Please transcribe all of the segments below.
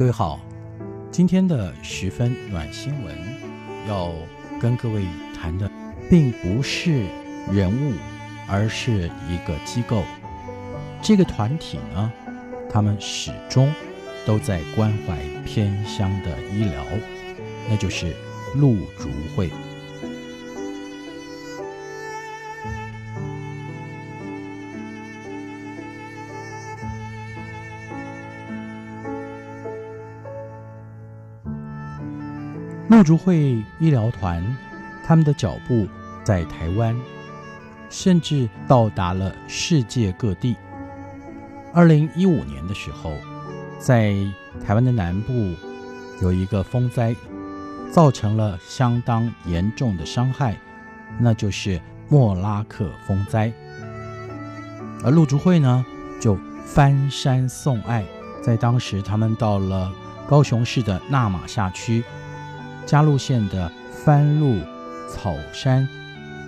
各位好，今天的十分暖新闻要跟各位谈的，并不是人物，而是一个机构。这个团体呢，他们始终都在关怀偏乡的医疗，那就是陆竹会。陆竹会医疗团，他们的脚步在台湾，甚至到达了世界各地。二零一五年的时候，在台湾的南部有一个风灾，造成了相当严重的伤害，那就是莫拉克风灾。而陆竹会呢，就翻山送爱，在当时他们到了高雄市的那玛下区。嘉鹿县的番路、草山，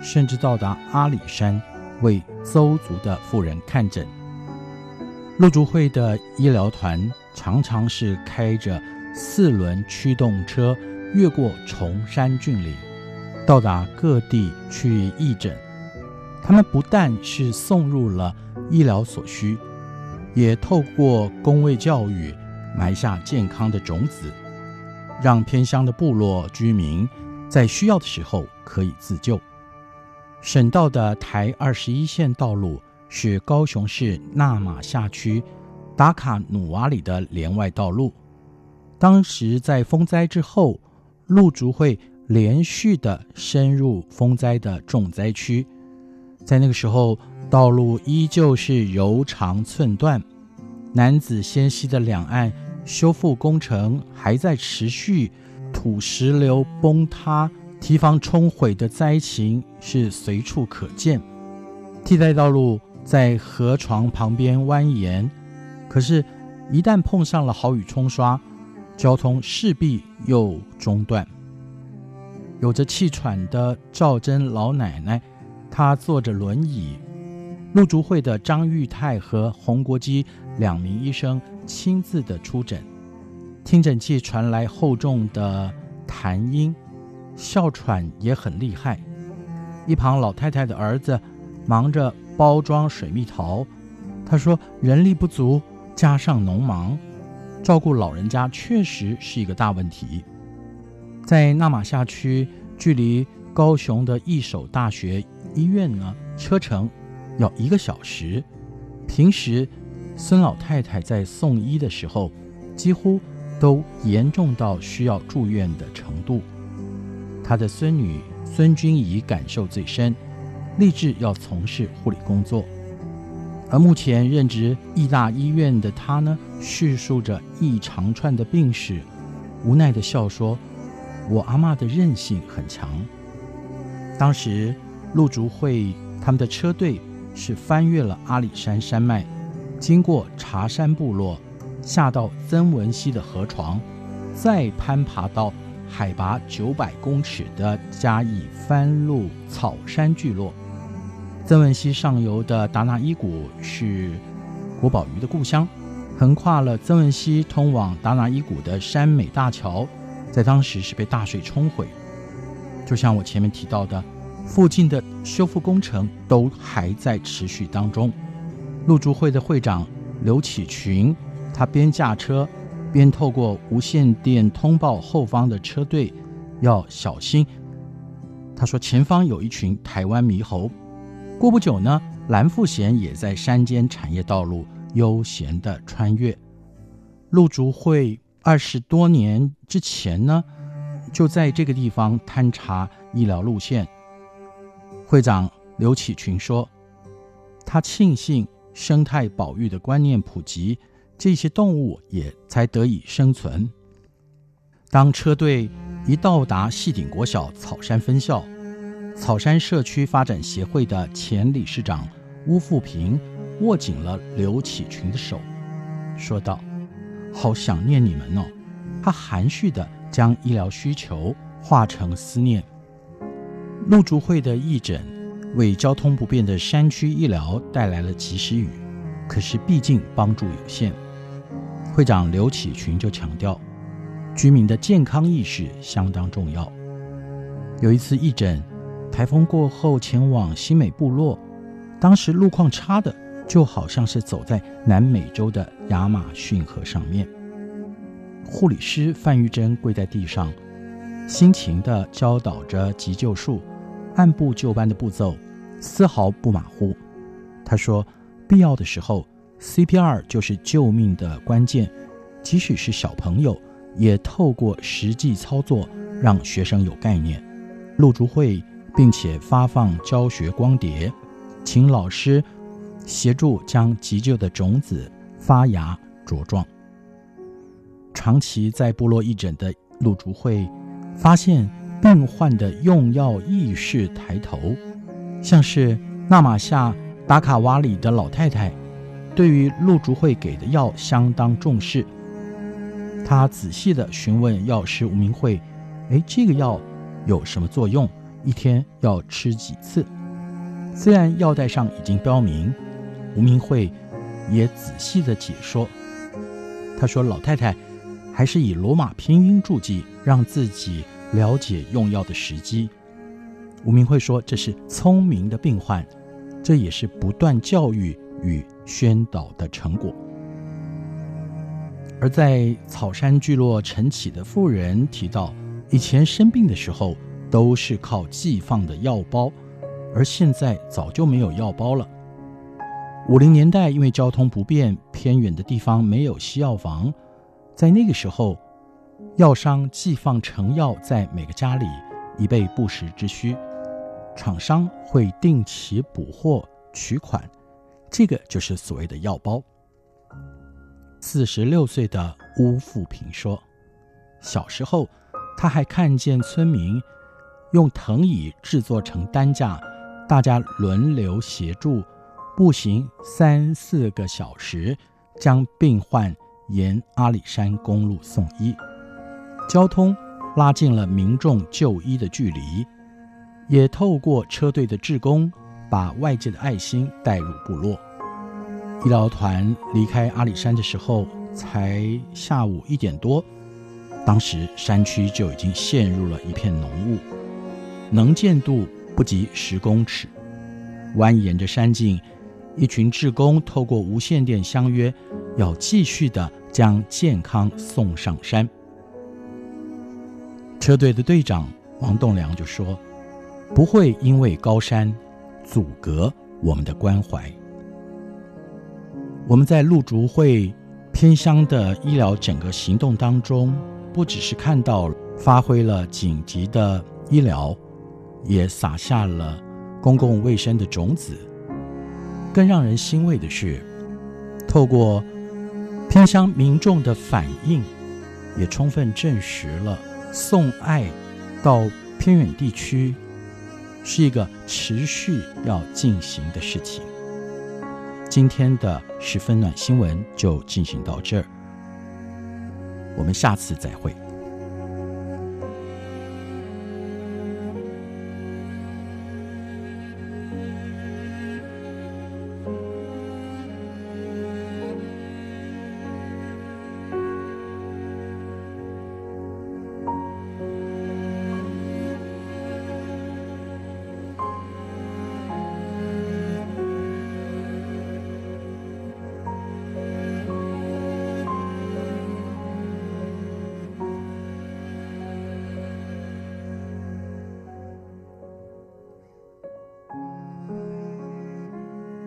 甚至到达阿里山，为邹族的妇人看诊。陆竹会的医疗团常常是开着四轮驱动车，越过崇山峻岭，到达各地去义诊。他们不但是送入了医疗所需，也透过公卫教育埋下健康的种子。让偏乡的部落居民在需要的时候可以自救。省道的台二十一线道路是高雄市那玛夏区达卡努瓦里的连外道路。当时在风灾之后，路竹会连续的深入风灾的重灾区，在那个时候，道路依旧是柔肠寸断，楠梓仙溪的两岸。修复工程还在持续，土石流崩塌、堤防冲毁的灾情是随处可见。替代道路在河床旁边蜿蜒，可是，一旦碰上了豪雨冲刷，交通势必又中断。有着气喘的赵珍老奶奶，她坐着轮椅。陆竹会的张玉泰和洪国基两名医生亲自的出诊，听诊器传来厚重的痰音，哮喘也很厉害。一旁老太太的儿子忙着包装水蜜桃，他说人力不足，加上农忙，照顾老人家确实是一个大问题。在纳玛夏区，距离高雄的一所大学医院呢，车程。要一个小时。平时，孙老太太在送医的时候，几乎都严重到需要住院的程度。她的孙女孙君怡感受最深，立志要从事护理工作。而目前任职义大医院的她呢，叙述着一长串的病史，无奈的笑说：“我阿嬷的韧性很强。”当时陆竹会他们的车队。是翻越了阿里山山脉，经过茶山部落，下到曾文溪的河床，再攀爬到海拔九百公尺的嘉义番路草山聚落。曾文溪上游的达那伊谷是国宝鱼的故乡，横跨了曾文溪通往达那伊谷的山美大桥，在当时是被大水冲毁。就像我前面提到的。附近的修复工程都还在持续当中。陆竹会的会长刘启群，他边驾车边透过无线电通报后方的车队要小心。他说前方有一群台湾猕猴。过不久呢，蓝富贤也在山间产业道路悠闲地穿越。陆竹会二十多年之前呢，就在这个地方勘察医疗路线。会长刘启群说：“他庆幸生态保育的观念普及，这些动物也才得以生存。”当车队一到达汐顶国小草山分校，草山社区发展协会的前理事长巫富平握紧了刘启群的手，说道：“好想念你们哦。”他含蓄地将医疗需求化成思念。陆竹会的义诊为交通不便的山区医疗带来了及时雨，可是毕竟帮助有限。会长刘启群就强调，居民的健康意识相当重要。有一次义诊，台风过后前往新美部落，当时路况差的就好像是走在南美洲的亚马逊河上面。护理师范玉珍跪在地上，辛勤地教导着急救术，按部就班的步骤，丝毫不马虎。他说：“必要的时候，CPR 就是救命的关键。即使是小朋友，也透过实际操作，让学生有概念。陆竹会，并且发放教学光碟，请老师协助将急救的种子发芽茁壮。”长期在部落义诊的陆竹会，发现病患的用药意识抬头，像是纳玛夏达卡瓦里的老太太，对于陆竹会给的药相当重视。她仔细的询问药师吴明慧：“哎，这个药有什么作用？一天要吃几次？”虽然药袋上已经标明，吴明慧也仔细的解说。他说：“老太太。”还是以罗马拼音注记，让自己了解用药的时机。吴明慧说：“这是聪明的病患，这也是不断教育与宣导的成果。”而在草山聚落陈启的妇人提到，以前生病的时候都是靠寄放的药包，而现在早就没有药包了。五零年代因为交通不便，偏远的地方没有西药房。在那个时候，药商寄放成药在每个家里，以备不时之需。厂商会定期补货取款，这个就是所谓的药包。四十六岁的巫富平说：“小时候，他还看见村民用藤椅制作成担架，大家轮流协助，步行三四个小时，将病患。”沿阿里山公路送医，交通拉近了民众就医的距离，也透过车队的志工，把外界的爱心带入部落。医疗团离开阿里山的时候，才下午一点多，当时山区就已经陷入了一片浓雾，能见度不及十公尺。蜿蜒着山径，一群志工透过无线电相约。要继续的将健康送上山。车队的队长王栋梁就说：“不会因为高山阻隔我们的关怀。”我们在陆竹会偏乡的医疗整个行动当中，不只是看到发挥了紧急的医疗，也撒下了公共卫生的种子。更让人欣慰的是，透过偏乡民众的反应，也充分证实了送爱到偏远地区是一个持续要进行的事情。今天的十分暖新闻就进行到这儿，我们下次再会。